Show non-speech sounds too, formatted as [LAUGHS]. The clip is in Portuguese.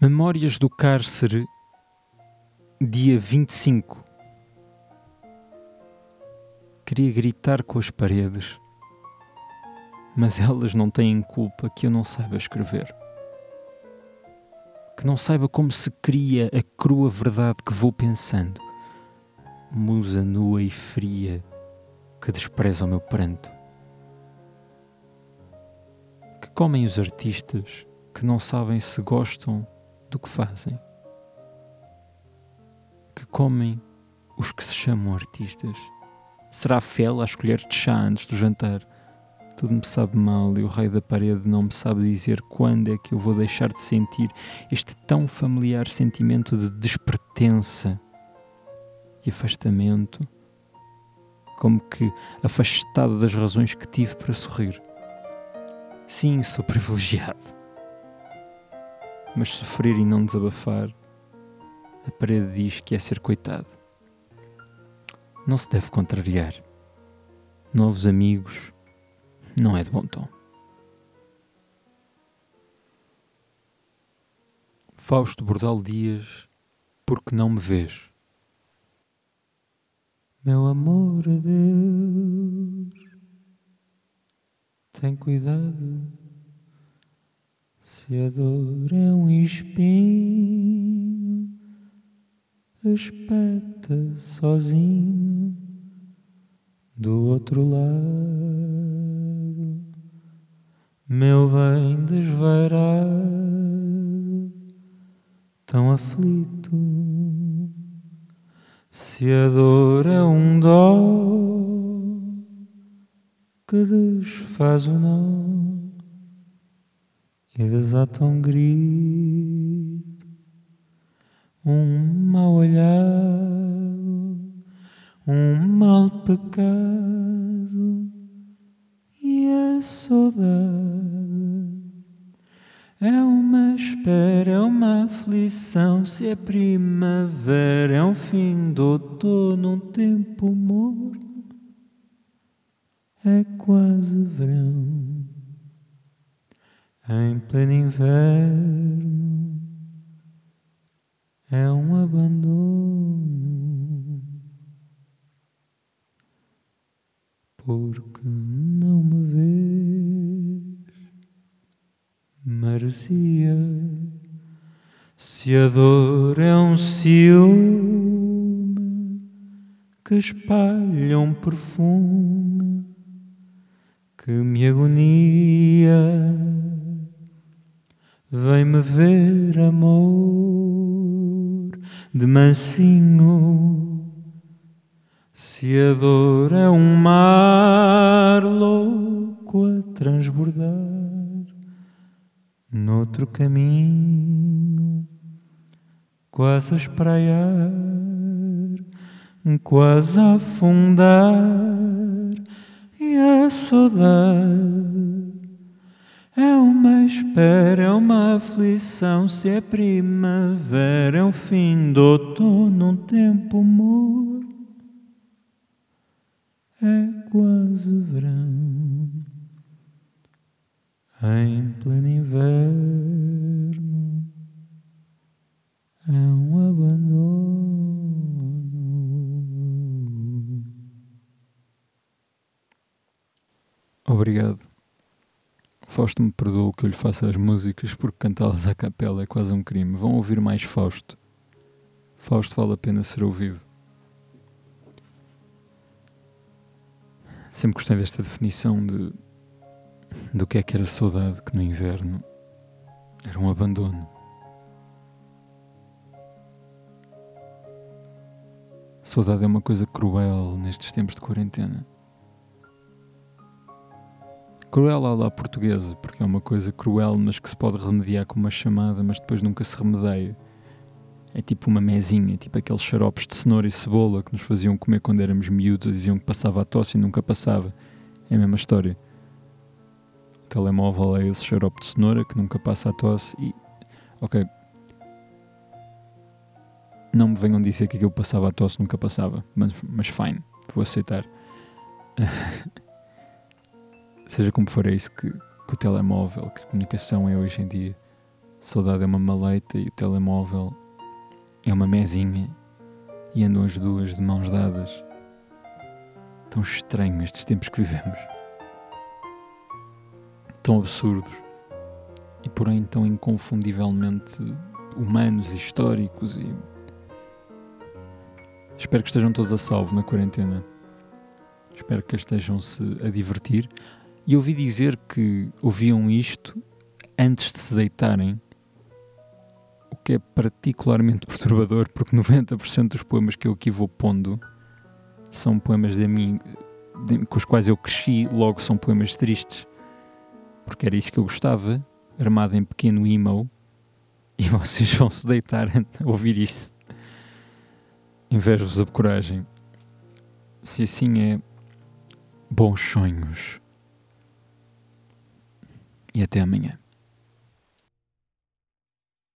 Memórias do cárcere, dia 25. Queria gritar com as paredes, mas elas não têm culpa que eu não saiba escrever. Que não saiba como se cria a crua verdade que vou pensando. Musa nua e fria que despreza o meu pranto. Que comem os artistas que não sabem se gostam do que fazem. Que comem os que se chamam artistas. Será fel a escolher de chá antes do jantar? Tudo me sabe mal e o rei da parede não me sabe dizer quando é que eu vou deixar de sentir este tão familiar sentimento de despertença e afastamento, como que afastado das razões que tive para sorrir. Sim, sou [LAUGHS] privilegiado mas sofrer e não desabafar, a parede diz que é ser coitado. Não se deve contrariar. Novos amigos não é de bom tom. Fausto Bordal Dias, porque não me vês? Meu amor a Deus, tem cuidado se a dor é um espinho, espeta sozinho do outro lado, meu bem desvairado, tão aflito. Se a dor é um dó que desfaz o nó e desata um grito, um mal olhado, um mal pecado e a saudade. É uma espera, é uma aflição. Se é primavera, é um fim do outono, um tempo morno, é quase verão em pleno inverno é um abandono. Porque não me vês merecia se a dor é um ciúme que espalha um perfume que me agonia Vem-me ver, amor, de mansinho. Se a dor é um mar louco a transbordar, noutro caminho, quase a espraiar, quase a afundar, e a saudade é uma espera, é uma aflição. Se é primavera, é o fim do outono, um tempo morno. É quase verão, em pleno inverno. É um abandono. Obrigado. Fausto me perdoa que eu lhe faça as músicas porque cantá-las à capela é quase um crime. Vão ouvir mais Fausto. Fausto vale a pena ser ouvido. Sempre gostei desta definição de do que é que era saudade, que no inverno era um abandono. Saudade é uma coisa cruel nestes tempos de quarentena. Cruel à la portuguesa, porque é uma coisa cruel, mas que se pode remediar com uma chamada, mas depois nunca se remedeia. É tipo uma mesinha, tipo aqueles xaropes de cenoura e cebola que nos faziam comer quando éramos miúdos diziam que passava a tosse e nunca passava. É a mesma história. O telemóvel é esse xarope de cenoura que nunca passa a tosse e. Ok. Não me venham dizer que aquilo passava a tosse nunca passava, mas, mas fine, vou aceitar. [LAUGHS] seja como for, é isso que, que o telemóvel, que a comunicação é hoje em dia. Saudade é uma maleita e o telemóvel é uma mesinha e andam as duas de mãos dadas. Tão estranho estes tempos que vivemos. Tão absurdos e porém tão inconfundivelmente humanos e históricos e espero que estejam todos a salvo na quarentena. Espero que estejam-se a divertir. E ouvi dizer que ouviam isto antes de se deitarem, o que é particularmente [LAUGHS] perturbador, porque 90% dos poemas que eu aqui vou pondo são poemas de mim, de, com os quais eu cresci, logo são poemas tristes, porque era isso que eu gostava, armado em pequeno emo, e [LAUGHS] vocês vão se deitar a ouvir isso. Invejo-vos a coragem. Se assim é, bons sonhos. E até amanhã.